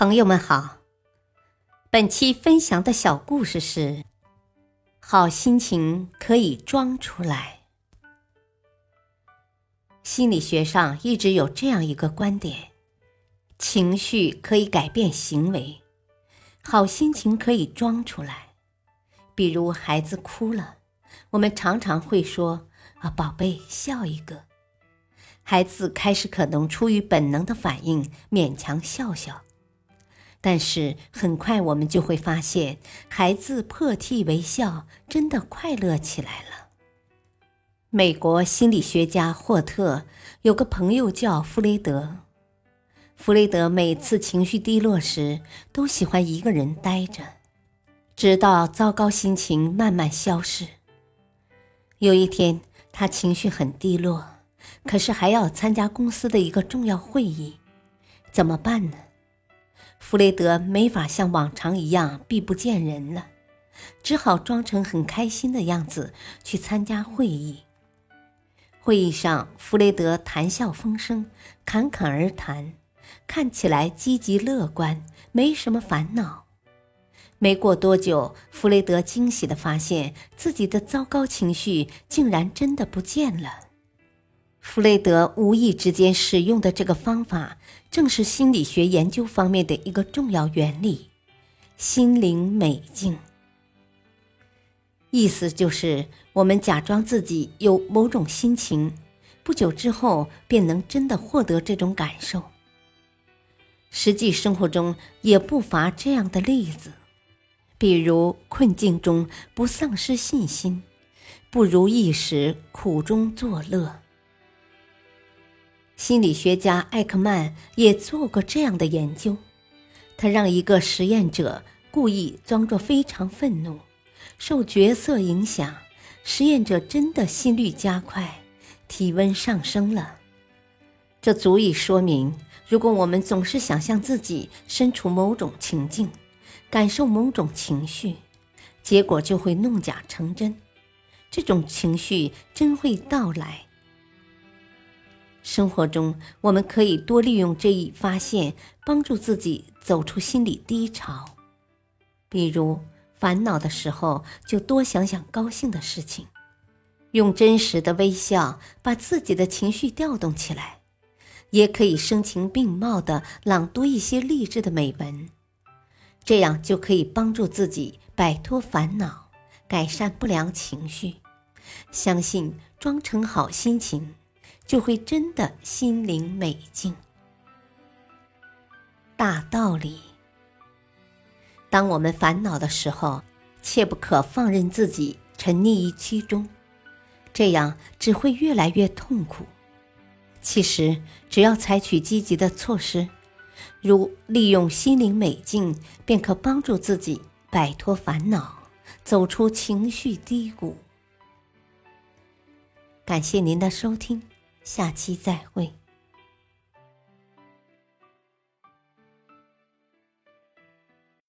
朋友们好，本期分享的小故事是：好心情可以装出来。心理学上一直有这样一个观点：情绪可以改变行为，好心情可以装出来。比如孩子哭了，我们常常会说：“啊，宝贝，笑一个。”孩子开始可能出于本能的反应，勉强笑笑。但是很快，我们就会发现，孩子破涕为笑，真的快乐起来了。美国心理学家霍特有个朋友叫弗雷德。弗雷德每次情绪低落时，都喜欢一个人呆着，直到糟糕心情慢慢消逝。有一天，他情绪很低落，可是还要参加公司的一个重要会议，怎么办呢？弗雷德没法像往常一样避不见人了，只好装成很开心的样子去参加会议。会议上，弗雷德谈笑风生，侃侃而谈，看起来积极乐观，没什么烦恼。没过多久，弗雷德惊喜地发现自己的糟糕情绪竟然真的不见了。弗雷德无意之间使用的这个方法，正是心理学研究方面的一个重要原理——心灵美境。意思就是，我们假装自己有某种心情，不久之后便能真的获得这种感受。实际生活中也不乏这样的例子，比如困境中不丧失信心，不如意时苦中作乐。心理学家艾克曼也做过这样的研究，他让一个实验者故意装作非常愤怒，受角色影响，实验者真的心率加快，体温上升了。这足以说明，如果我们总是想象自己身处某种情境，感受某种情绪，结果就会弄假成真，这种情绪真会到来。生活中，我们可以多利用这一发现，帮助自己走出心理低潮。比如，烦恼的时候，就多想想高兴的事情，用真实的微笑把自己的情绪调动起来；也可以声情并茂地朗读一些励志的美文，这样就可以帮助自己摆脱烦恼，改善不良情绪。相信装成好心情。就会真的心灵美静。大道理：当我们烦恼的时候，切不可放任自己沉溺于其中，这样只会越来越痛苦。其实，只要采取积极的措施，如利用心灵美境，便可帮助自己摆脱烦恼，走出情绪低谷。感谢您的收听。下期再会。